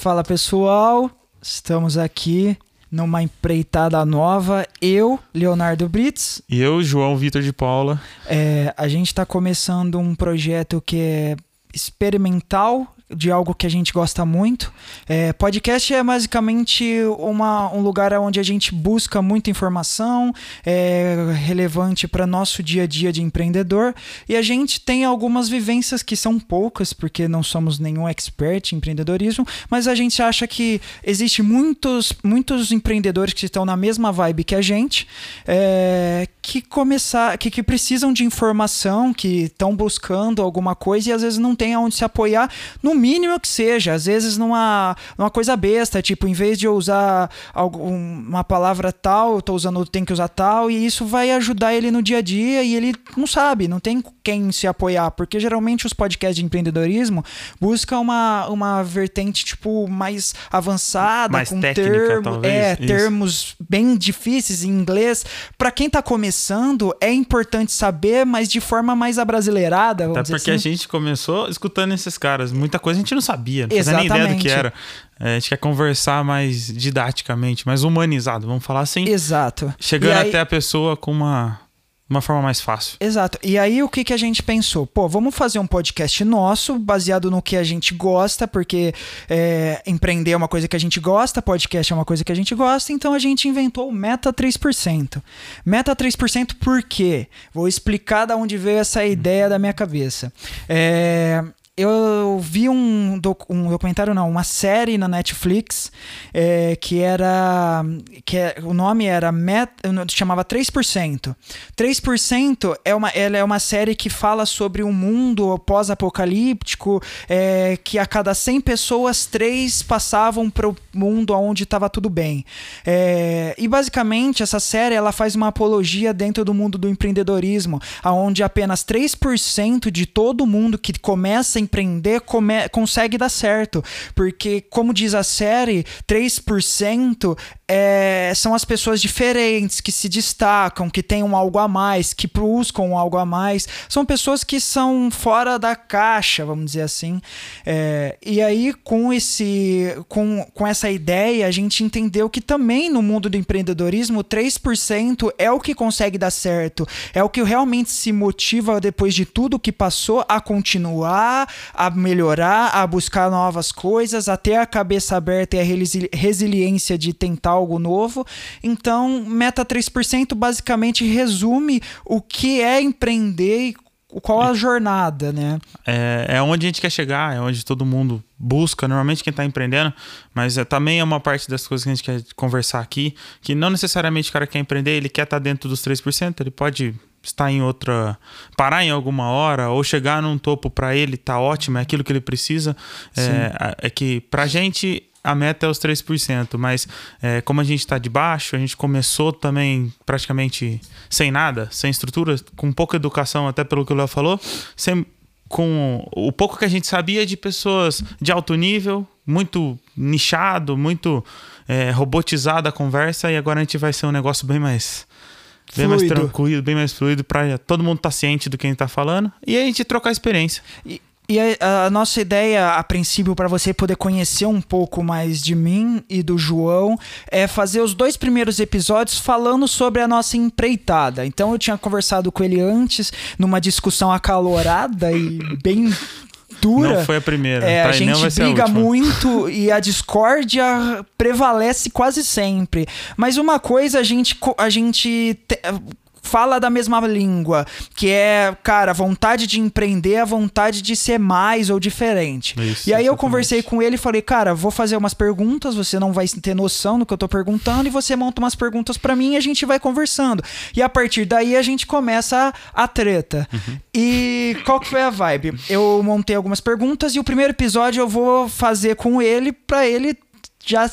Fala pessoal, estamos aqui numa empreitada nova. Eu, Leonardo Brits. E eu, João Vitor de Paula. É, a gente está começando um projeto que é experimental de algo que a gente gosta muito. É, podcast é basicamente uma, um lugar onde a gente busca muita informação é, relevante para nosso dia a dia de empreendedor e a gente tem algumas vivências que são poucas porque não somos nenhum expert em empreendedorismo, mas a gente acha que existe muitos muitos empreendedores que estão na mesma vibe que a gente, é, que começar, que, que precisam de informação, que estão buscando alguma coisa e às vezes não tem aonde se apoiar. No mínimo que seja, às vezes numa, numa coisa besta, tipo, em vez de eu usar algum, uma palavra tal, eu tô usando tem que usar tal, e isso vai ajudar ele no dia a dia e ele não sabe, não tem quem se apoiar, porque geralmente os podcasts de empreendedorismo buscam uma, uma vertente, tipo, mais avançada, mais com técnica, termo, talvez. é, Isso. termos bem difíceis em inglês. Para quem tá começando, é importante saber, mas de forma mais abrasileirada, Até porque assim. a gente começou escutando esses caras. Muita coisa a gente não sabia, não fazia nem ideia do que era. É, a gente quer conversar mais didaticamente, mais humanizado, vamos falar assim. Exato. Chegando aí- até a pessoa com uma, uma forma mais fácil. Exato. E aí o que, que a gente pensou? Pô, vamos fazer um podcast nosso, baseado no que a gente gosta, porque é, empreender é uma coisa que a gente gosta, podcast é uma coisa que a gente gosta, então a gente inventou o Meta 3%. Meta 3% por quê? Vou explicar da onde veio essa ideia da minha cabeça. É, eu vi um, doc- um documentário, não, uma série na Netflix é, que era. que é- o nome era Met, chamava 3%. 3% é uma, ela é uma série que fala sobre um mundo pós-apocalíptico é, que a cada 100 pessoas, 3 passavam para o mundo onde estava tudo bem. É, e basicamente essa série ela faz uma apologia dentro do mundo do empreendedorismo, aonde apenas 3% de todo mundo que começa a empreender come- consegue dar certo. Porque, como diz a série, 3% é, são as pessoas diferentes, que se destacam, que têm um algo a mais, que buscam um algo a mais. São pessoas que são fora da caixa, vamos dizer assim. É, e aí, com, esse, com, com essa ideia, a gente entendeu que também no mundo do empreendedorismo, 3% é o que consegue dar certo, é o que realmente se motiva depois de tudo que passou a continuar, a melhorar, a buscar novas coisas, a ter a cabeça aberta e a resili- resiliência de tentar algo novo. Então, Meta 3% basicamente resume o que é empreender e qual a jornada, né? É, é onde a gente quer chegar, é onde todo mundo busca, normalmente quem está empreendendo, mas é, também é uma parte das coisas que a gente quer conversar aqui, que não necessariamente o cara quer empreender, ele quer estar dentro dos 3%, ele pode estar em outra, parar em alguma hora ou chegar num topo para ele, tá ótimo, é aquilo que ele precisa. É, a- é que pra gente a meta é os 3%, mas é, como a gente está de baixo, a gente começou também praticamente sem nada, sem estrutura, com pouca educação, até pelo que o Léo falou, sem, com o pouco que a gente sabia de pessoas de alto nível, muito nichado, muito é, robotizada a conversa, e agora a gente vai ser um negócio bem mais. Bem mais tranquilo, bem mais fluido, para todo mundo estar ciente do que a gente tá falando e a gente trocar experiência. E, e a, a nossa ideia, a princípio, para você poder conhecer um pouco mais de mim e do João, é fazer os dois primeiros episódios falando sobre a nossa empreitada. Então eu tinha conversado com ele antes, numa discussão acalorada e bem dura. Não foi a primeira. É, a gente a briga última. muito e a discórdia prevalece quase sempre. Mas uma coisa a gente, a gente te- fala da mesma língua, que é, cara, a vontade de empreender, a vontade de ser mais ou diferente. Isso, e aí eu conversei com ele e falei, cara, vou fazer umas perguntas, você não vai ter noção do que eu tô perguntando e você monta umas perguntas pra mim e a gente vai conversando. E a partir daí a gente começa a, a treta. Uhum. E qual que foi a vibe? Eu montei algumas perguntas e o primeiro episódio eu vou fazer com ele pra ele já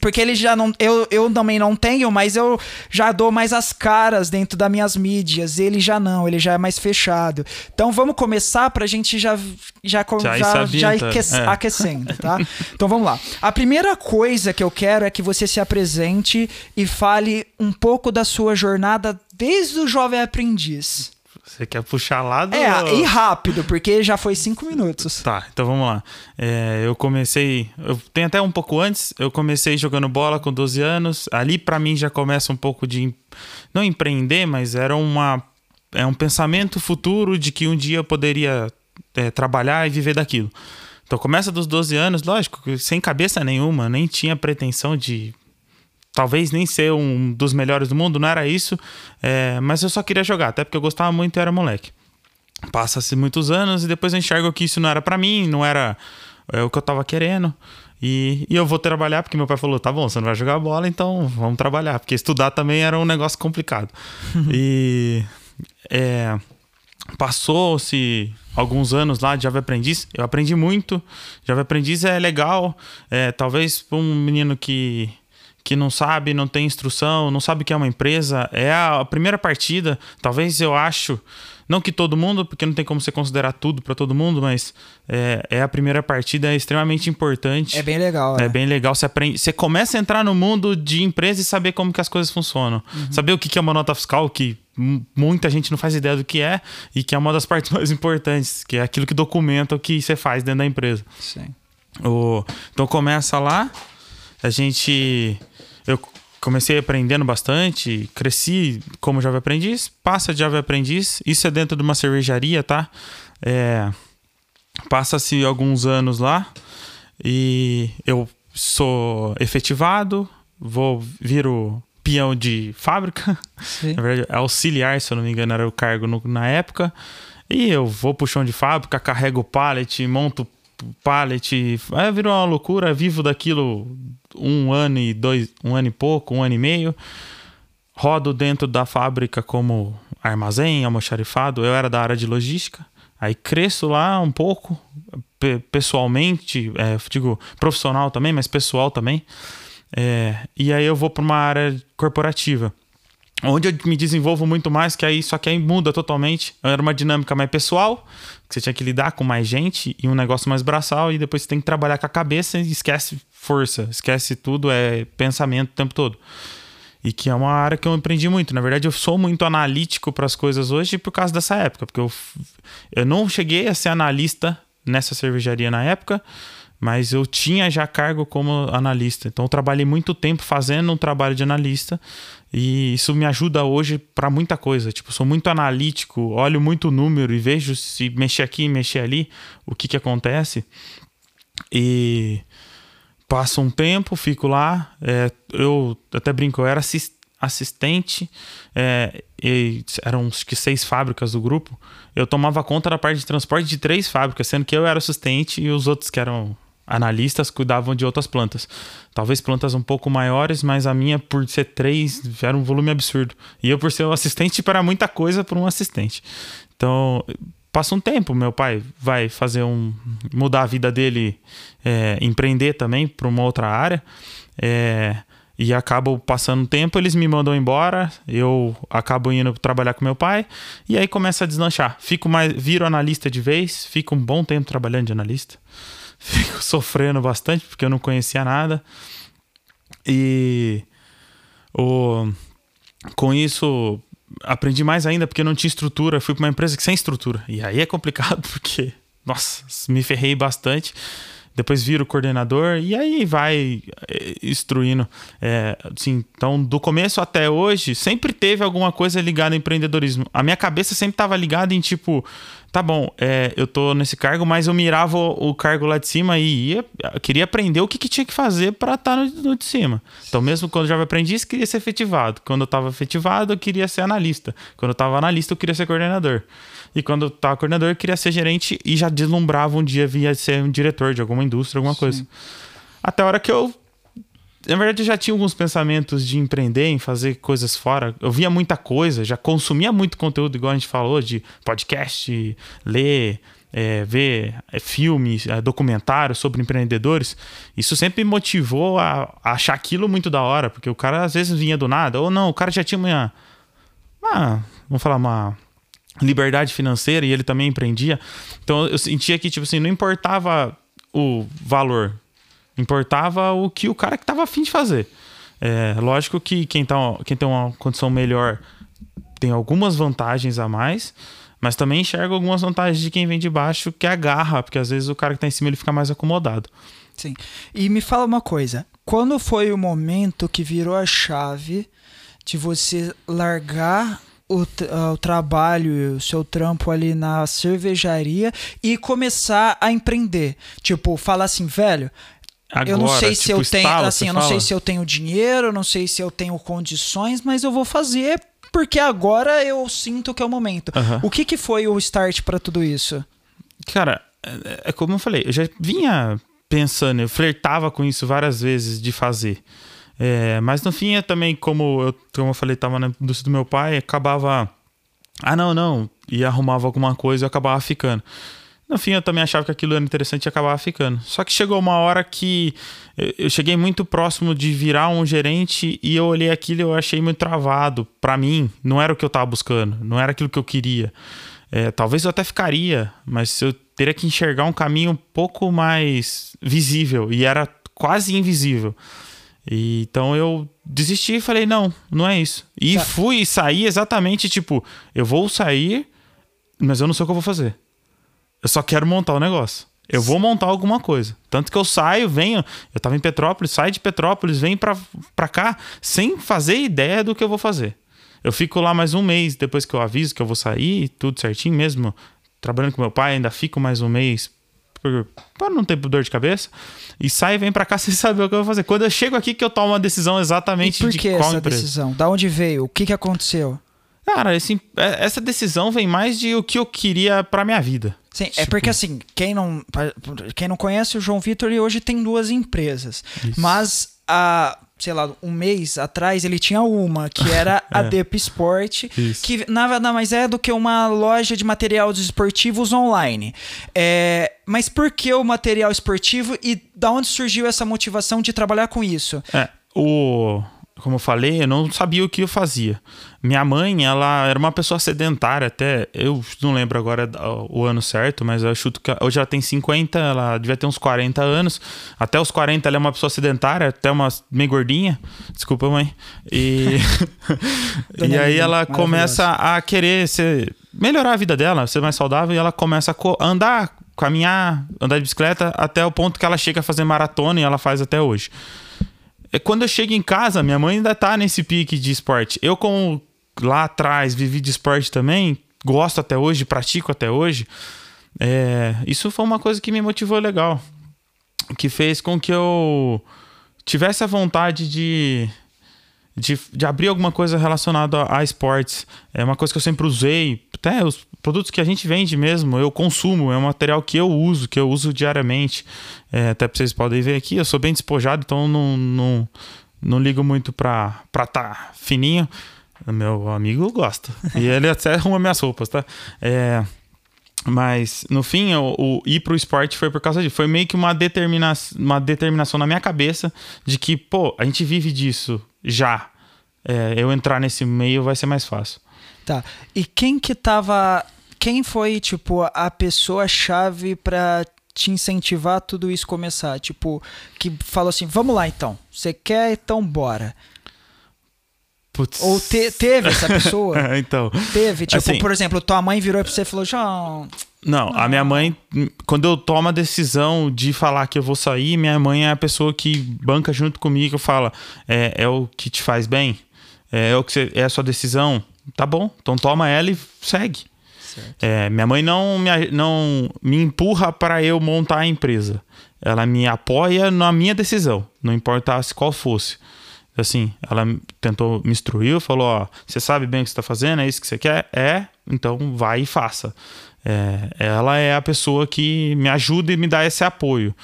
porque ele já não eu, eu também não tenho, mas eu já dou mais as caras dentro das minhas mídias. Ele já não, ele já é mais fechado. Então vamos começar pra gente já já Já já, já aque- é. aquecendo, tá? Então vamos lá. A primeira coisa que eu quero é que você se apresente e fale um pouco da sua jornada desde o jovem aprendiz. Você quer puxar lá do... É, e rápido, porque já foi cinco minutos. Tá, então vamos lá. É, eu comecei. Eu tenho até um pouco antes. Eu comecei jogando bola com 12 anos. Ali, para mim, já começa um pouco de. Não empreender, mas era uma. É um pensamento futuro de que um dia eu poderia é, trabalhar e viver daquilo. Então começa dos 12 anos, lógico, sem cabeça nenhuma, nem tinha pretensão de talvez nem ser um dos melhores do mundo, não era isso, é, mas eu só queria jogar, até porque eu gostava muito e era moleque. Passa-se muitos anos e depois eu enxergo que isso não era para mim, não era é, o que eu tava querendo. E, e, eu vou trabalhar, porque meu pai falou: tá bom, você não vai jogar bola, então vamos trabalhar. Porque estudar também era um negócio complicado. e é, passou-se alguns anos lá de Java Aprendiz, eu aprendi muito. Java Aprendiz é legal, é, talvez para um menino que que não sabe, não tem instrução, não sabe o que é uma empresa, é a primeira partida. Talvez eu acho, não que todo mundo, porque não tem como você considerar tudo para todo mundo, mas é, é, a primeira partida, é extremamente importante. É bem legal. É, é, bem legal. Você aprende, você começa a entrar no mundo de empresa e saber como que as coisas funcionam. Uhum. Saber o que é uma nota fiscal, que muita gente não faz ideia do que é, e que é uma das partes mais importantes, que é aquilo que documenta o que você faz dentro da empresa. Sim. O, então começa lá, a gente eu comecei aprendendo bastante, cresci como Java Aprendiz, passa de Java Aprendiz, isso é dentro de uma cervejaria, tá? É, Passa-se alguns anos lá e eu sou efetivado, vou viro peão de fábrica, Sim. na verdade auxiliar, se eu não me engano era o cargo no, na época, e eu vou pro chão de fábrica, carrego o pallet, monto pallet, aí virou uma loucura, vivo daquilo um ano e dois, um ano e pouco, um ano e meio. Rodo dentro da fábrica como armazém, almoxarifado. Eu era da área de logística. Aí cresço lá um pouco, pessoalmente, é, digo profissional também, mas pessoal também. É, e aí eu vou para uma área corporativa onde eu me desenvolvo muito mais, que aí só que aí muda totalmente. Era uma dinâmica mais pessoal, que você tinha que lidar com mais gente e um negócio mais braçal e depois você tem que trabalhar com a cabeça e esquece força, esquece tudo, é pensamento o tempo todo. E que é uma área que eu aprendi muito. Na verdade, eu sou muito analítico para as coisas hoje por causa dessa época, porque eu, eu não cheguei a ser analista nessa cervejaria na época, mas eu tinha já cargo como analista. Então eu trabalhei muito tempo fazendo um trabalho de analista e isso me ajuda hoje para muita coisa. Tipo, sou muito analítico, olho muito número e vejo se mexer aqui, mexer ali, o que que acontece. E passo um tempo, fico lá. É, eu até brinco, eu era assistente, é, eram acho que seis fábricas do grupo. Eu tomava conta da parte de transporte de três fábricas, sendo que eu era assistente e os outros que eram analistas cuidavam de outras plantas. Talvez plantas um pouco maiores, mas a minha, por ser três, era um volume absurdo. E eu, por ser um assistente, para muita coisa para um assistente. Então, passa um tempo, meu pai vai fazer um. mudar a vida dele, é, empreender também para uma outra área. É, e acabo passando tempo, eles me mandam embora, eu acabo indo trabalhar com meu pai, e aí começa a deslanchar. Fico mais, viro analista de vez, fico um bom tempo trabalhando de analista fico sofrendo bastante porque eu não conhecia nada. E o, com isso aprendi mais ainda porque não tinha estrutura. Fui para uma empresa que sem estrutura. E aí é complicado porque, nossa, me ferrei bastante depois vira o coordenador e aí vai eh, instruindo. É, assim, então, do começo até hoje, sempre teve alguma coisa ligada ao empreendedorismo. A minha cabeça sempre estava ligada em tipo, tá bom, é, eu tô nesse cargo, mas eu mirava o, cargo lá de cima e ia, queria aprender o que, que tinha que fazer para estar tá no, no, de cima. Então, mesmo quando eu já aprendi, eu queria ser efetivado. Quando eu estava efetivado, eu queria ser analista. Quando eu estava analista, eu queria ser coordenador. E quando eu tava coordenador, eu queria ser gerente e já deslumbrava um dia via ser um diretor de alguma indústria, alguma Sim. coisa. Até a hora que eu. Na verdade, eu já tinha alguns pensamentos de empreender, em fazer coisas fora. Eu via muita coisa, já consumia muito conteúdo, igual a gente falou, de podcast, ler, é, ver é, filmes, é, documentários sobre empreendedores, isso sempre me motivou a, a, achar aquilo muito da hora, porque o cara às vezes vinha do nada, ou não, o cara já tinha uma. uma vamos falar, uma liberdade financeira e ele também empreendia. Então eu sentia que, tipo assim, não importava o valor, importava o que o cara que estava afim de fazer. É, lógico que quem, tá, quem tem uma condição melhor tem algumas vantagens a mais, Mas também enxergo algumas vantagens de quem vem de baixo, que é a garra, porque às vezes o cara que tá em cima ele fica mais acomodado. Sim. E me fala uma coisa: quando foi o momento que virou a chave de você largar o, uh, o trabalho, o seu trampo ali na cervejaria e começar a empreender? Tipo, falar assim, velho, Agora, eu não sei tipo, se eu tenho, assim, eu não sei fala? se eu tenho dinheiro, eu não sei se eu tenho condições, mas eu vou fazer porque agora eu sinto que é o momento. Aham. O que que foi o start pra tudo isso? Cara, é, é como eu falei, eu já vinha pensando, eu flertava com isso várias vezes de fazer. É, mas no fim, eu também, como eu, como eu falei, tava na indústria do meu pai, acabava. Ah, não, não. E arrumava alguma coisa e eu acabava ficando. No fim, eu também achava que aquilo era interessante e acabava ficando. Só que chegou uma hora que eu- cheguei muito próximo de virar um gerente e eu olhei aquilo e eu achei muito travado. Pra mim, não era o que eu tava buscando, não era aquilo que eu queria. É, talvez eu até ficaria, mas eu teria que enxergar um caminho um pouco mais visível e era quase invisível. E, então eu desisti e falei, não, não é isso. E Tá. fui e saí exatamente tipo, eu vou sair, mas eu não sei o que eu vou fazer. Eu só quero montar o negócio. Eu vou montar alguma coisa. Tanto que eu saio, venho. Eu tava em Petrópolis, saio de Petrópolis, venho pra, pra cá sem fazer ideia do que eu vou fazer. Eu fico lá mais um mês depois que eu aviso que eu vou sair, tudo certinho mesmo. Trabalhando com meu pai, ainda fico mais um mês pra não ter dor de cabeça. E saio e venho pra cá sem saber o que eu vou fazer. Quando eu chego aqui que eu tomo uma decisão E exatamente por de que essa empresa. decisão? Da onde veio? O que que aconteceu? Cara, esse- é- essa decisão vem mais de o que eu queria pra minha vida. Sim, é Tipo- porque assim, quem não, quem não conhece o João Vitor, ele hoje tem duas empresas. Isso. Mas há, sei lá, um mês atrás ele tinha uma, que era a É. Dep Sport, Isso. que nada mais é do que uma loja de materiais esportivos online. É, mas por que o material esportivo e da onde surgiu essa motivação de trabalhar com isso? É, o. Como eu falei, eu não sabia o que eu fazia. Minha mãe, ela era uma pessoa sedentária, até. Eu não lembro agora o ano certo, mas eu chuto que hoje ela tem 50, ela devia ter uns 40 anos. Até os 40 ela é uma pessoa sedentária, até uma meio gordinha. Desculpa, mãe. E, e aí ela começa a querer ser, melhorar a vida dela, ser mais saudável, e ela começa a andar, caminhar, andar de bicicleta até o ponto que ela chega a fazer maratona e ela faz até hoje. É quando eu chego em casa, minha mãe ainda tá nesse pique de esporte. Eu, como lá atrás vivi de esporte também, gosto até hoje, pratico até hoje. é, isso foi uma coisa que me motivou legal. Que fez com que eu tivesse a vontade de, de, de abrir alguma coisa relacionada a, a esportes. É uma coisa que eu sempre usei. Até os produtos que a gente vende mesmo, eu consumo. É um material que eu uso, que eu uso diariamente. É, até vocês podem ver aqui, eu sou bem despojado, então não, não, não ligo muito pra estar tá fininho. Meu amigo gosta. E ele até arruma minhas roupas, tá? É, mas, no fim, o, o ir pro esporte foi por causa disso. Foi meio que uma, determina uma determinação na minha cabeça de que, pô, a gente vive disso já. É, eu entrar nesse meio vai ser mais fácil. Tá. E quem que tava. Quem foi, tipo, a pessoa-chave pra te incentivar a tudo isso começar? Tipo, que falou assim: vamos lá então. Você quer, então bora. Putz. Ou te- teve essa pessoa? então. Teve, tipo, Assim- por exemplo, tua mãe virou pra você e falou: João. Não, a minha mãe, quando eu tomo a decisão de falar que eu vou sair, minha mãe é a pessoa que banca junto comigo e fala: é, é o que te faz bem? É, é o que você, é a sua decisão? Tá bom, então toma ela e segue. É, minha mãe não me, não me empurra para eu montar a empresa. Ela me apoia na minha decisão, não importasse qual fosse. Assim, ela tentou me instruir, falou: Ó, você sabe bem o que você está fazendo, é isso que você quer? É, então vai e faça. É, ela é a pessoa que me ajuda e me dá esse apoio.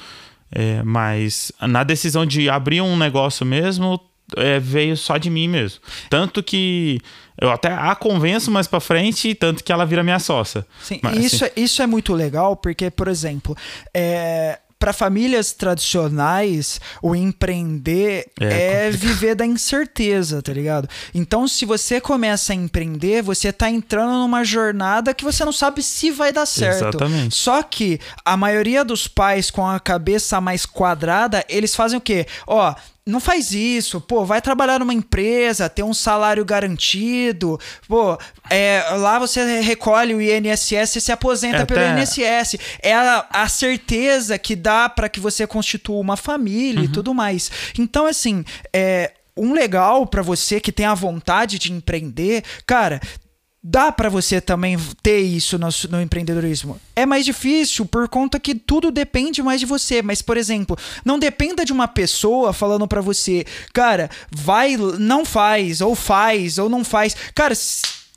É, mas na decisão de abrir um negócio mesmo, é, veio só de mim mesmo. Tanto que eu até a convenço mais pra frente, tanto que ela vira minha sócia. Sim, Mas, isso, assim, é- isso é muito legal porque, por exemplo, é, para famílias tradicionais, o empreender É é, viver da incerteza, tá ligado? Então, se você começa a empreender, você tá entrando numa jornada que você não sabe se vai dar certo. Exatamente. Só que a maioria dos pais com a cabeça mais quadrada, eles fazem o quê? Ó, não faz isso, pô, vai trabalhar numa empresa, ter um salário garantido, pô, é, lá você recolhe o INSS e se aposenta É, pelo até- INSS. É a, a certeza que dá para que você constitua uma família Uhum. e tudo mais. Então, assim, é um legal para você que tem a vontade de empreender, cara. Dá para você também ter isso no, no empreendedorismo. É mais difícil por conta que tudo depende mais de você. Mas, por exemplo, não dependa de uma pessoa falando pra você, cara, vai, não faz, ou faz, ou não faz. Cara,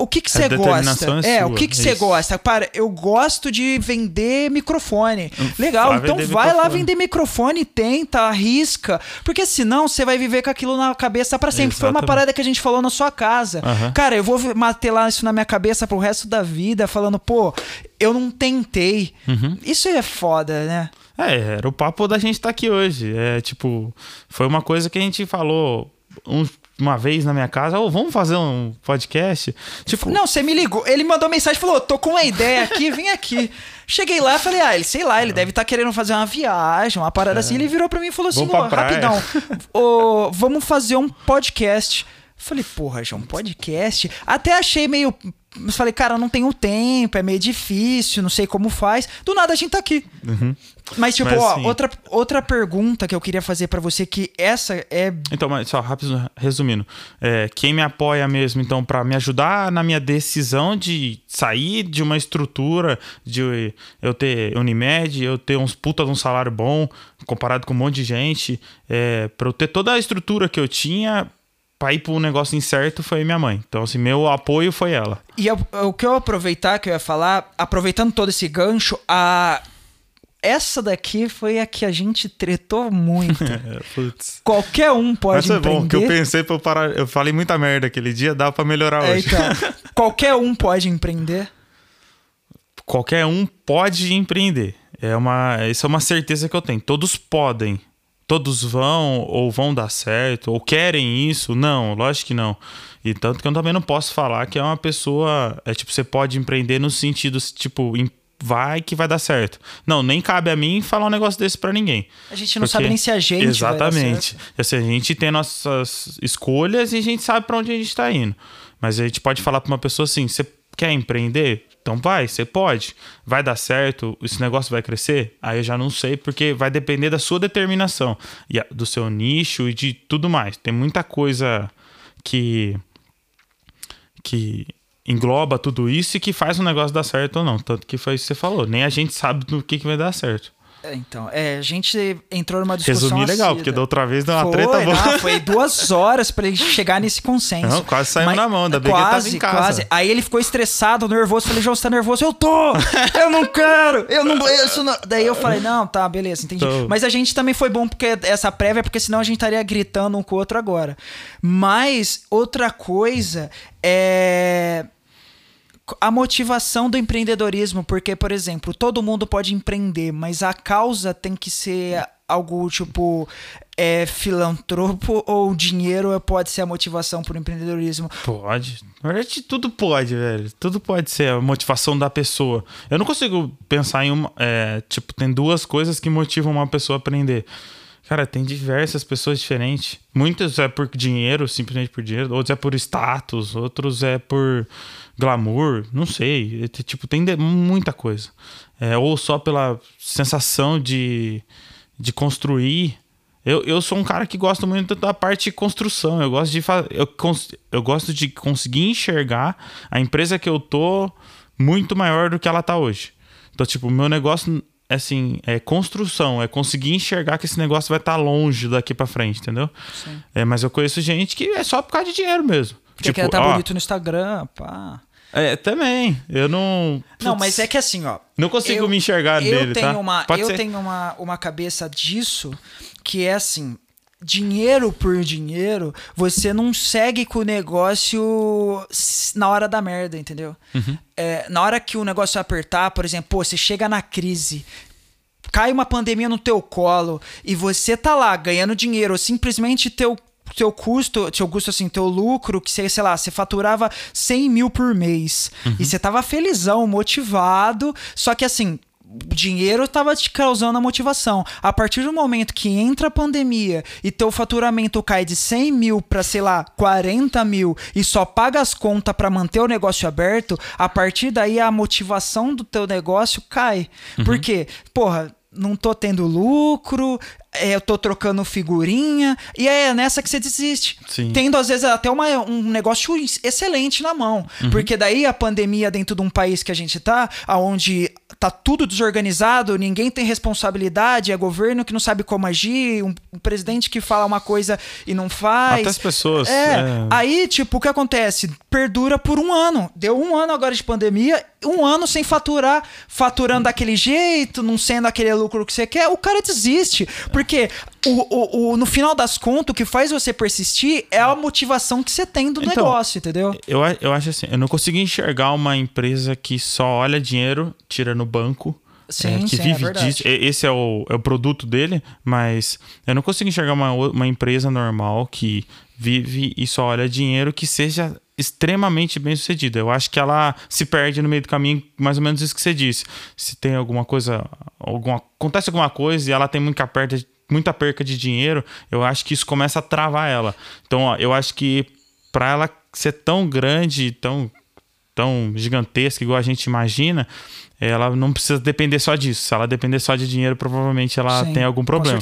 o que que você gosta? é É, o que que é você isso. gosta? Para, eu gosto de vender microfone. Legal, vai então vai lá microfone. vender microfone, tenta, arrisca, porque senão você vai viver com aquilo na cabeça pra sempre. Foi uma Exatamente. parada que a gente falou na sua casa. Aham. Cara, eu vou matelar isso na minha cabeça pro resto da vida, falando, pô, eu não tentei. Uhum. Isso é foda, né? É, era o papo da gente estar aqui hoje. É tipo, foi uma coisa que a gente falou um- uma vez na minha casa, ô, vamos fazer um podcast? Tipo, Não, você me ligou. Ele mandou mensagem e falou: tô com uma ideia aqui, vem aqui. Cheguei lá falei, ah, ele, sei lá, ele deve estar querendo fazer uma viagem, uma parada assim. Ele virou pra mim e falou assim: É. Vamos "Ô, pra praia." rapidão, ô, vamos fazer um podcast. Falei, porra, João, podcast? Até achei meio. Mas falei, cara, não tenho tempo, é meio difícil, não sei como faz. Do nada a gente tá aqui. Mas, tipo, Uhum. Mas, ó, assim- outra, outra pergunta que eu queria fazer pra você, que essa é Então, mas só rápido, resumindo, é, quem me apoia mesmo, então, para me ajudar na minha decisão de sair de uma estrutura de eu ter Unimed, eu ter uns puta de um salário bom comparado com um monte de gente, é, para eu ter toda a estrutura que eu tinha para ir para um negócio incerto foi minha mãe. Então, assim, meu apoio foi ela. E eu- o que eu aproveitar, que eu ia falar, aproveitando todo esse gancho, a. Essa daqui foi a que a gente tretou muito. É, putz. Qualquer um Mas pode foi bom, que eu empreender. pensei pra eu parar. Eu falei muita merda aquele dia, dá pra melhorar É, hoje. então, qualquer um pode empreender. qualquer um pode empreender. É uma, isso é uma certeza que eu tenho. Todos podem. Todos vão ou vão dar certo ou querem isso? Não, lógico que não. E tanto que eu também não posso falar que é uma pessoa, é tipo, você pode empreender no sentido tipo, vai que vai dar certo. Não, nem cabe a mim falar um negócio desse pra ninguém. A gente não sabe nem se a gente Exatamente. Assim, a gente tem nossas escolhas e a gente sabe pra onde a gente tá indo. Mas a gente pode falar pra uma pessoa assim: você quer empreender? Então vai, você pode. Vai dar certo? Esse negócio vai crescer? Aí eu já não sei, porque vai depender da sua determinação, e do seu nicho e de tudo mais. Tem muita coisa que. que engloba tudo isso e que faz um negócio dar certo ou não. Tanto que foi isso que você falou. Nem a gente sabe do que, que vai dar certo. É, Então, é, a gente entrou numa discussão Resumir legal, acida. porque da outra vez deu uma foi, treta boa. não, foi duas horas pra ele chegar nesse consenso. Não, quase saímos na mão, ainda bem em casa. Aí ele ficou estressado, nervoso. Falei, João, você tá nervoso? Eu tô! Eu não quero! Eu não. Isso não... Daí eu falei, não, tá, beleza, entendi. Tô. Mas a gente também foi bom porque essa prévia, porque senão a gente estaria gritando um com o outro agora. Mas outra coisa é a motivação do empreendedorismo, porque, por exemplo, todo mundo pode empreender, mas a causa tem que ser algo tipo é, filantropo ou dinheiro pode ser a motivação para o empreendedorismo. Pode. Na verdade, tudo pode, velho. Tudo pode ser a motivação da pessoa. Eu não consigo pensar em uma. é, tipo, tem duas coisas que motivam uma pessoa a aprender. Cara, tem diversas pessoas diferentes. Muitas é por dinheiro, simplesmente por dinheiro. Outros é por status. Outros é por glamour. Não sei. É, Tipo, tem muita coisa. É, ou só pela sensação de, de construir. Eu, eu sou um cara que gosta muito da parte de construção. Eu gosto de eu, eu gosto de conseguir enxergar a empresa que eu tô muito maior do que ela tá hoje. Então, tipo, meu negócio assim, é construção, é conseguir enxergar que esse negócio vai estar longe daqui pra frente, entendeu? Sim. É, mas eu conheço gente que é só por causa de dinheiro mesmo. Porque quer tá bonito no Instagram, pá. É, também. Eu não. Não, Putz, mas é que assim, ó. Não consigo eu- me enxergar eu nele, tenho tá? Uma, Pode eu ser. tenho uma, uma cabeça disso que é assim. Dinheiro por dinheiro, você não segue com o negócio na hora da merda, entendeu? Uhum. É, na hora que o negócio apertar, por exemplo, pô, você chega na crise, cai uma pandemia no teu colo e você tá lá ganhando dinheiro, ou simplesmente teu teu custo, seu custo assim, teu lucro, que você, sei lá, você faturava 100 mil por mês Uhum. e você tava felizão, motivado, só que assim, dinheiro estava te causando a motivação. A partir do momento que entra a pandemia e teu faturamento cai de 100 mil para, sei lá, 40 mil e só paga as contas para manter o negócio aberto, a partir daí a motivação do teu negócio cai. Uhum. Por quê? Porra, não tô tendo lucro, é, eu tô trocando figurinha, e é nessa que você desiste. Sim. Tendo, às vezes, até uma, um negócio excelente na mão. Uhum. Porque daí a pandemia dentro de um país que a gente tá, onde tá tudo desorganizado, ninguém tem responsabilidade, é governo que não sabe como agir, um, um presidente que fala uma coisa e não faz. Até as pessoas. É. é. Aí, tipo, o que acontece? Perdura por um ano. Deu um ano agora de pandemia, um ano sem faturar, faturando daquele jeito, não sendo aquele lucro que você quer, o cara desiste. Porque o, o, o, no final das contas, o que faz você persistir é a motivação que você tem do então, negócio, entendeu? Eu, eu acho assim, eu não consigo enxergar uma empresa que só olha dinheiro, tira no banco. Sim, é, que sim, é vive é disso. Esse é o, é o produto dele, mas eu não consigo enxergar uma, uma empresa normal que vive e só olha dinheiro que seja extremamente bem sucedida. Eu acho que ela se perde no meio do caminho, mais ou menos isso que você disse. Se tem alguma coisa, alguma, acontece alguma coisa e ela tem muita perda, muita perca de dinheiro, eu acho que isso começa a travar ela. Então, ó, eu acho que para ela ser tão grande, tão tão gigantesca igual a gente imagina, ela não precisa depender só disso. Se ela depender só de dinheiro, provavelmente ela Sim, tem algum problema.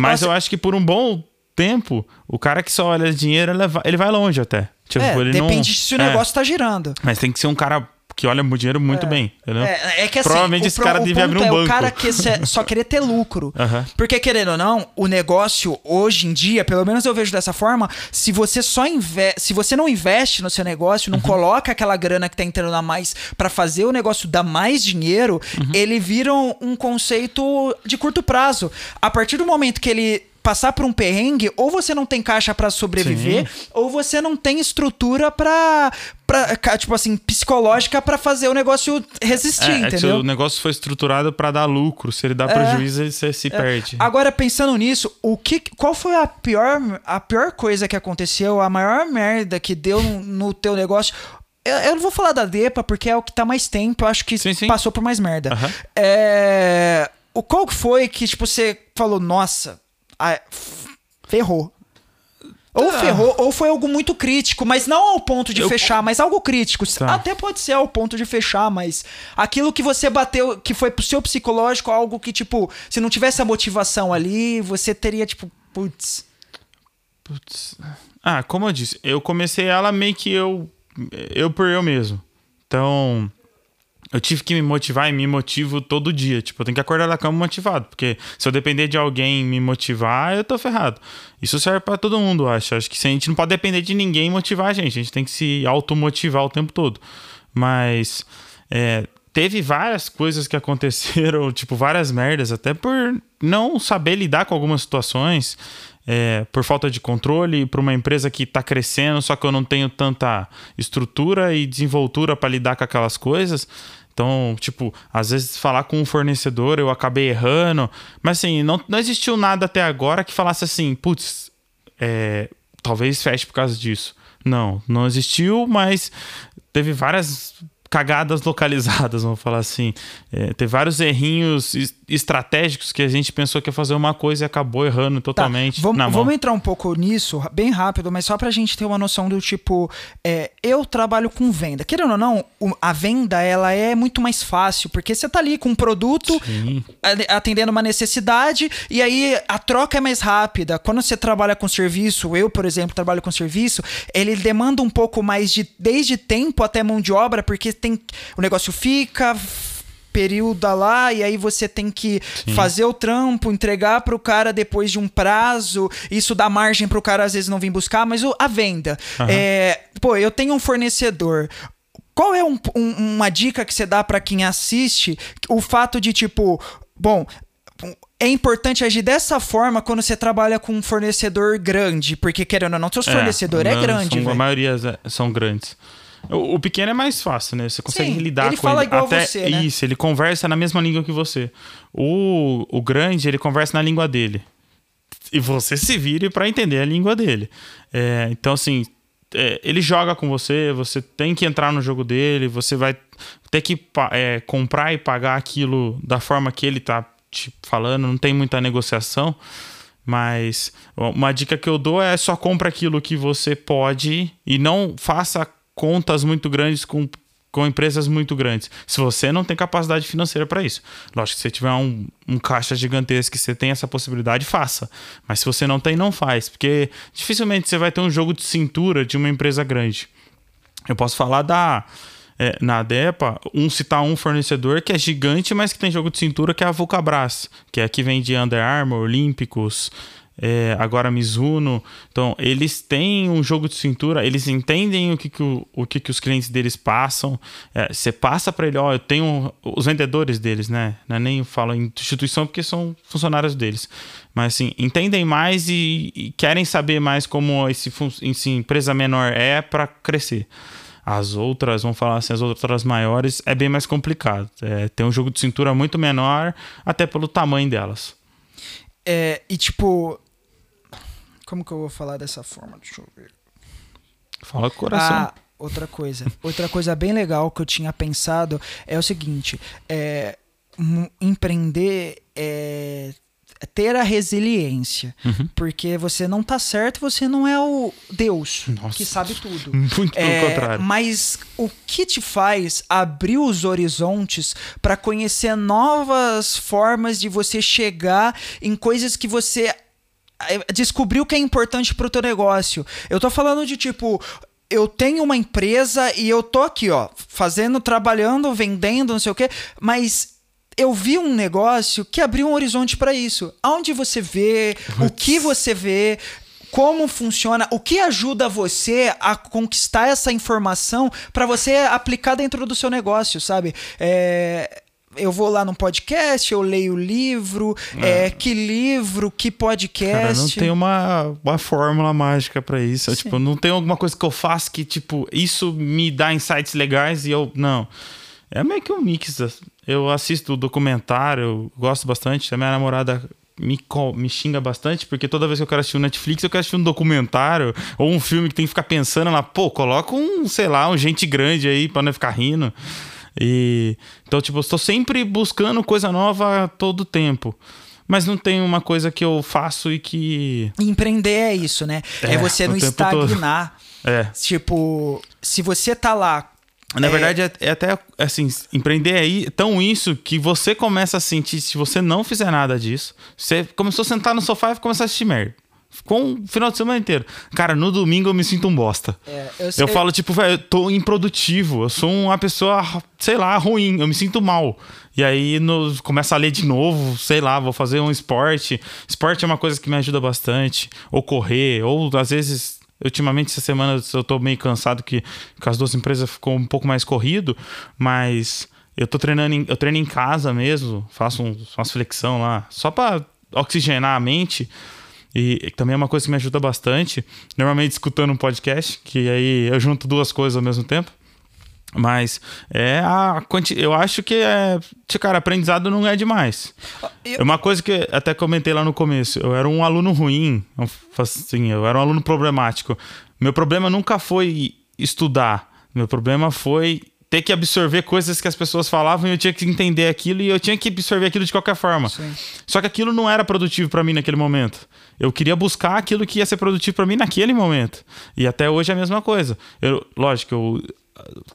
Mas eu acho que por um bom tempo, o cara que só olha dinheiro, ele vai, longe até. Tipo, é, depende não, se o negócio é, tá girando. Mas tem que ser um cara que olha o dinheiro muito é, bem, entendeu? É, é que assim, Provavelmente esse cara devia abrir um é banco. o cara que só querer ter lucro. Uhum. Porque, querendo ou não, o negócio, hoje em dia, pelo menos eu vejo dessa forma, se você só investe, se você não investe no seu negócio, não uhum. coloca aquela grana que tá entrando a mais para fazer o negócio dar mais dinheiro, uhum. ele vira um, um conceito de curto prazo. A partir do momento que ele passar por um perrengue, ou você não tem caixa para sobreviver, Sim. ou você não tem estrutura para para tipo assim, psicológica para fazer o negócio resistir, é, entendeu? É o negócio foi estruturado para dar lucro, se ele dá é, prejuízo, você se é. perde. Agora pensando nisso, o que qual foi a pior a pior coisa que aconteceu, a maior merda que deu no, no teu negócio? Eu, não vou falar da Depa porque é o que tá mais tempo, eu acho que sim, sim. passou por mais merda. Uhum. É, o qual foi que tipo você falou, nossa, ah, ferrou. Ou tá. ferrou, ou foi algo muito crítico, mas não ao ponto de eu... fechar, mas algo crítico. Tá. Até pode ser ao ponto de fechar, mas aquilo que você bateu, que foi pro seu psicológico, algo que, tipo, se não tivesse a motivação ali, você teria, tipo, putz. Putz. Ah, como eu disse, eu comecei ela meio que eu. Eu por eu mesmo. Então eu tive que me motivar e me motivo todo dia. Tipo, eu tenho que acordar da cama motivado. Porque se eu depender de alguém me motivar, eu tô ferrado. Isso serve para todo mundo, eu acho. Acho que a gente não pode depender de ninguém motivar a gente. A gente tem que se automotivar o tempo todo. Mas é, teve várias coisas que aconteceram, tipo, várias merdas, até por não saber lidar com algumas situações. É, por falta de controle para uma empresa que está crescendo, só que eu não tenho tanta estrutura e desenvoltura para lidar com aquelas coisas. Então, tipo, às vezes falar com um fornecedor eu acabei errando. Mas assim, não, não existiu nada até agora que falasse assim, putz, é, talvez feche por causa disso. Não, não existiu, mas teve várias cagadas localizadas, vamos falar assim. É, teve vários errinhos estratégicos que a gente pensou que ia fazer uma coisa e acabou errando totalmente. Tá, vamos, vamos, entrar um pouco nisso, bem rápido, mas só pra gente ter uma noção do tipo, é, eu trabalho com venda. Querendo ou não, a venda ela é muito mais fácil, porque você tá ali com um produto Sim. atendendo uma necessidade e aí a troca é mais rápida. Quando você trabalha com serviço, eu, por exemplo, trabalho com serviço, ele demanda um pouco mais de desde tempo até mão de obra, porque tem o negócio fica período lá e aí você tem que Sim. fazer o trampo, entregar para o cara depois de um prazo. Isso dá margem para o cara às vezes não vir buscar, mas o, a venda. Uhum. É, pô, eu tenho um fornecedor. Qual é um, um, uma dica que você dá para quem assiste? O fato de tipo, bom, é importante agir dessa forma quando você trabalha com um fornecedor grande, porque querendo ou não, seu é, fornecedor é grande. São, a maioria são grandes. O, o, pequeno é mais fácil, né? Você consegue Sim, lidar ele com fala ele. Igual Até você, né? isso, ele conversa na mesma língua que você. O, o grande, ele conversa na língua dele. E você se vire para entender a língua dele. É, então, assim, é, ele joga com você, você tem que entrar no jogo dele, você vai ter que é, comprar e pagar aquilo da forma que ele tá te falando, não tem muita negociação. Mas uma dica que eu dou é só compra aquilo que você pode e não faça contas muito grandes com, com empresas muito grandes. Se você não tem capacidade financeira para isso. Lógico que se você tiver um, um caixa gigantesco que você tem essa possibilidade, faça. Mas se você não tem, não faz. Porque dificilmente você vai ter um jogo de cintura de uma empresa grande. Eu posso falar da é, na DEPA, um citar um fornecedor que é gigante, mas que tem jogo de cintura, que é a Vulcabras, que é a que vende Under Armour, Olímpicos, é, agora Mizuno. Então, eles têm um jogo de cintura, eles entendem o que, que, o, o que, que os clientes deles passam. É, você passa para ele, ó, eu tenho os vendedores deles, né? É nem falo instituição porque são funcionários deles. Mas assim, entendem mais e, e querem saber mais como esse, esse empresa menor é para crescer. As outras, vamos falar assim, as outras maiores é bem mais complicado. É, tem um jogo de cintura muito menor, até pelo tamanho delas. É, e tipo. Como que eu vou falar dessa forma? Deixa eu ver. Fala com o coração. Ah, outra coisa. outra coisa bem legal que eu tinha pensado é o seguinte: é, empreender é ter a resiliência. Uhum. Porque você não tá certo, você não é o Deus Nossa. que sabe tudo. Muito pelo é, contrário. Mas o que te faz abrir os horizontes para conhecer novas formas de você chegar em coisas que você descobriu que é importante para o teu negócio. Eu tô falando de tipo, eu tenho uma empresa e eu tô aqui, ó, fazendo, trabalhando, vendendo, não sei o quê, mas eu vi um negócio que abriu um horizonte para isso. Aonde você vê, o que você vê, como funciona, o que ajuda você a conquistar essa informação para você aplicar dentro do seu negócio, sabe? É, eu vou lá no podcast, eu leio o livro, é. É, que livro, que podcast. Cara, não tem uma, uma fórmula mágica para isso. É, tipo, não tem alguma coisa que eu faço que, tipo, isso me dá insights legais e eu. Não. É meio que um mix. Eu assisto documentário, gosto bastante. A minha namorada me, me xinga bastante, porque toda vez que eu quero assistir um Netflix, eu quero assistir um documentário ou um filme que tem que ficar pensando lá, pô, coloca um, sei lá, um gente grande aí pra não ficar rindo. E então, tipo, eu estou sempre buscando coisa nova todo tempo. Mas não tem uma coisa que eu faço e que. Empreender é isso, né? É, é você não estagnar. É. Tipo, se você tá lá na é... verdade, é, é, até assim, empreender aí tão isso que você começa a sentir, se você não fizer nada disso, você começou a sentar no sofá e começar a assistir merda. Ficou um final de semana inteiro. Cara, no domingo eu me sinto um bosta. É, eu, eu falo, tipo, velho, eu tô improdutivo. Eu sou uma pessoa, sei lá, ruim. Eu me sinto mal. E aí no, começa a ler de novo, sei lá, vou fazer um esporte. Esporte é uma coisa que me ajuda bastante. Ou correr, ou às vezes Ultimamente, essa semana eu tô meio cansado que com as duas empresas ficou um pouco mais corrido, mas eu tô treinando, em, eu treino em casa mesmo, faço um, umas flexão lá, só para oxigenar a mente. E também é uma coisa que me ajuda bastante. Normalmente escutando um podcast, que aí eu junto duas coisas ao mesmo tempo. Mas é a eu acho que é, cara, aprendizado não é demais. Eu... Uma coisa que até comentei lá no começo, eu era um aluno ruim, assim, eu era um aluno problemático. Meu problema nunca foi estudar, meu problema foi ter que absorver coisas que as pessoas falavam e eu tinha que entender aquilo e eu tinha que absorver aquilo de qualquer forma. Sim. Só que aquilo não era produtivo para mim naquele momento. Eu queria buscar aquilo que ia ser produtivo para mim naquele momento. E até hoje é a mesma coisa. Eu, lógico, eu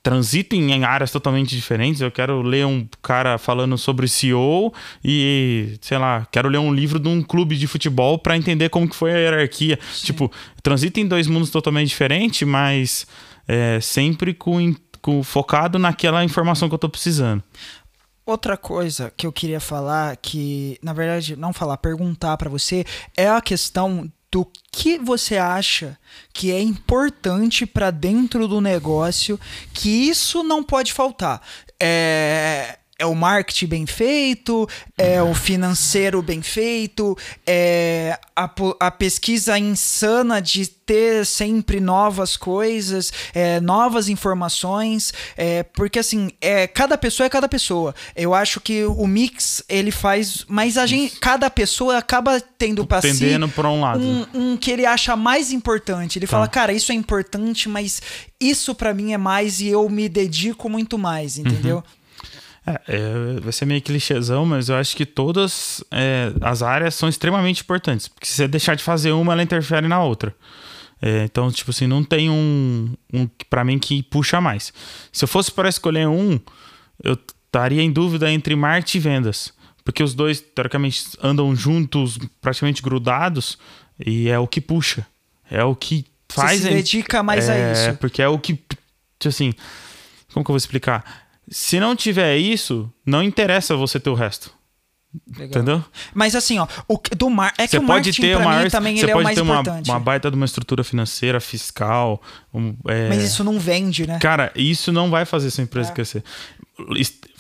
transito em áreas totalmente diferentes. Eu quero ler um cara falando sobre CEO e, sei lá, quero ler um livro de um clube de futebol para entender como que foi a hierarquia. Sim. Tipo, transito em dois mundos totalmente diferentes, mas é, sempre com, com, focado naquela informação que eu tô precisando. Outra coisa que eu queria falar, que na verdade não falar, perguntar para você, é a questão do que você acha que é importante para dentro do negócio, que isso não pode faltar. É, é o marketing bem feito, é o financeiro bem feito, é a, a pesquisa insana de ter sempre novas coisas, é, novas informações, é, porque assim, é, cada pessoa é cada pessoa. Eu acho que o mix ele faz, mas a gente, cada pessoa acaba tendo para si um lado, um, um, que ele acha mais importante. Ele tá. fala, cara, isso é importante, mas isso para mim é mais e eu me dedico muito mais, entendeu? Uhum. É, é, vai ser meio clichêzão, mas eu acho que todas é, as áreas são extremamente importantes. Porque se você deixar de fazer uma, ela interfere na outra. É, então, tipo assim, não tem um, um para mim que puxa mais. Se eu fosse para escolher um, eu estaria em dúvida entre marketing e vendas. Porque os dois, teoricamente, andam juntos, praticamente grudados, e é o que puxa. É o que faz. Você se dedica mais a é, isso. Porque é o que. Tipo assim. Como que eu vou explicar? Se não tiver isso, não interessa você ter o resto. Legal. Entendeu? Mas assim, ó, o do mar é que o marketing ter uma, mim também ele é o mais ter importante. Uma, uma baita de uma estrutura financeira, fiscal. Um, é... Mas isso não vende, né? Cara, isso não vai fazer sua empresa é. crescer.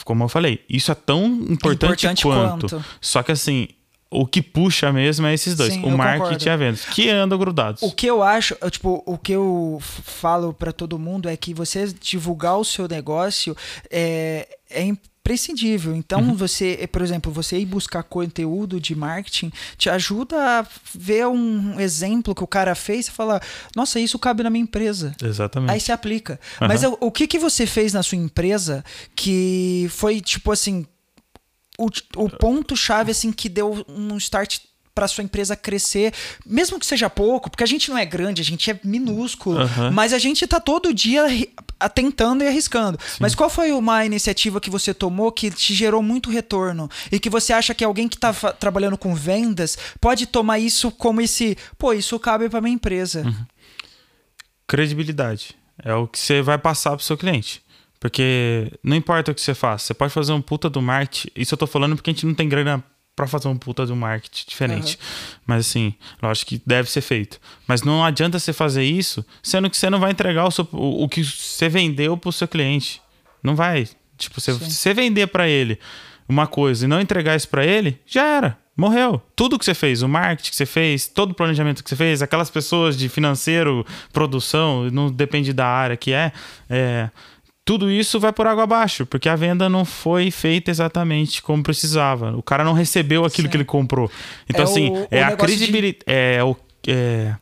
Como eu falei, isso é tão importante, importante quanto. quanto. Só que assim, o que puxa mesmo é esses dois, Sim, o marketing e a venda, que andam grudados. O que eu acho, tipo, o que eu falo para todo mundo é que você divulgar o seu negócio é, é imprescindível. Então, uhum. você, por exemplo, você ir buscar conteúdo de marketing te ajuda a ver um exemplo que o cara fez e falar: nossa, isso cabe na minha empresa. Exatamente. Aí se aplica. Uhum. Mas o, o que, que você fez na sua empresa que foi, tipo assim, o, o ponto-chave assim que deu um start para sua empresa crescer, mesmo que seja pouco, porque a gente não é grande, a gente é minúsculo, uhum. mas a gente tá todo dia tentando e arriscando. Sim. Mas qual foi uma iniciativa que você tomou que te gerou muito retorno e que você acha que alguém que tá trabalhando com vendas pode tomar isso como esse, pô, isso cabe para minha empresa? Uhum. Credibilidade é o que você vai passar pro seu cliente. Porque não importa o que você faça, você pode fazer um puta do marketing. Isso eu tô falando porque a gente não tem grana para fazer um puta do marketing diferente. Uhum. Mas assim, lógico que deve ser feito. Mas não adianta você fazer isso, sendo que você não vai entregar o, seu, o, o que você vendeu pro seu cliente. Não vai. Tipo, você, se você vender para ele uma coisa e não entregar isso para ele, já era. Morreu. Tudo que você fez, o marketing que você fez, todo o planejamento que você fez, aquelas pessoas de financeiro, produção, não depende da área que é, é tudo isso vai por água abaixo, porque a venda não foi feita exatamente como precisava. O cara não recebeu aquilo Sim. que ele comprou. Então, é assim, o, é o a credibilidade. De... É, o, é,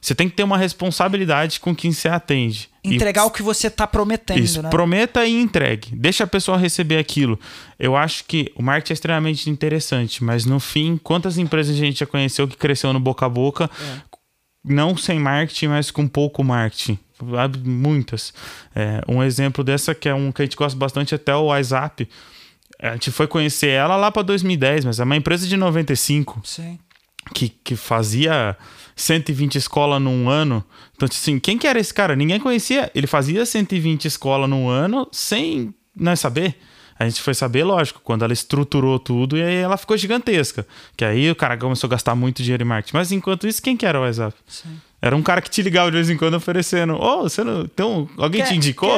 você tem que ter uma responsabilidade com quem você atende. Entregar e, o que você está prometendo, isso, né? Prometa e entregue. Deixa a pessoa receber aquilo. Eu acho que o marketing é extremamente interessante, mas no fim, quantas empresas a gente já conheceu que cresceu no boca a boca, é. Não sem marketing, mas com pouco marketing? muitas. É, um exemplo dessa que é um que a gente gosta bastante até o WhatsApp. A gente foi conhecer ela lá para 2010, mas é uma empresa de 95. Sim. Que, que fazia 120 escolas num ano. Então, assim, quem que era esse cara? Ninguém conhecia. Ele fazia 120 escolas num ano sem nós saber. A gente foi saber, lógico, quando ela estruturou tudo e aí ela ficou gigantesca. Que aí o cara começou a gastar muito dinheiro em marketing. Mas enquanto isso, quem que era o WhatsApp? Sim. Era um cara que te ligava de vez em quando oferecendo. Ô, oh, você não. Então, alguém quer, te indicou?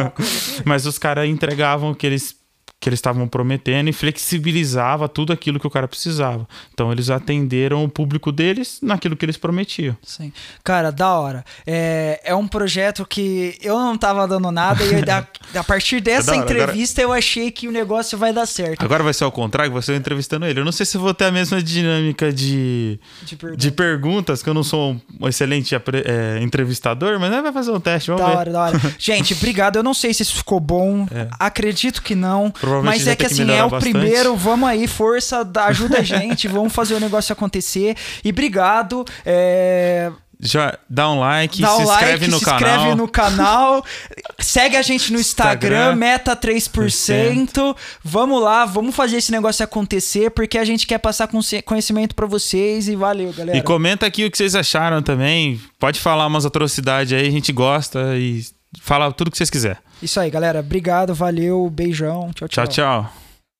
Mas os caras entregavam o que eles que eles estavam prometendo e flexibilizava tudo aquilo que o cara precisava. Então eles atenderam o público deles naquilo que eles prometiam. Sim. Cara, da hora. É, é um projeto que eu não tava dando nada e a, a partir dessa entrevista agora... eu achei que o negócio vai dar certo. Agora vai ser ao contrário, você entrevistando ele. Eu não sei se vou ter a mesma dinâmica de, de, pergunta. de perguntas, que eu não sou um excelente é, entrevistador, mas vai fazer um teste, vamos da ver. hora, da hora. Gente, obrigado. Eu não sei se isso ficou bom. É. Acredito que não. Mas é que assim, é o bastante. primeiro, vamos aí, força, ajuda a gente, vamos fazer o negócio acontecer. E obrigado. É... Já dá um like, dá um se like, inscreve no se canal. Se inscreve no canal. segue a gente no Instagram, Instagram meta 3%. Vamos lá, vamos fazer esse negócio acontecer, porque a gente quer passar conhecimento para vocês e valeu, galera. E comenta aqui o que vocês acharam também. Pode falar umas atrocidades aí, a gente gosta e fala tudo que vocês quiserem. Isso aí, galera. Obrigado, valeu, beijão. Tchau, tchau. Tchau, tchau.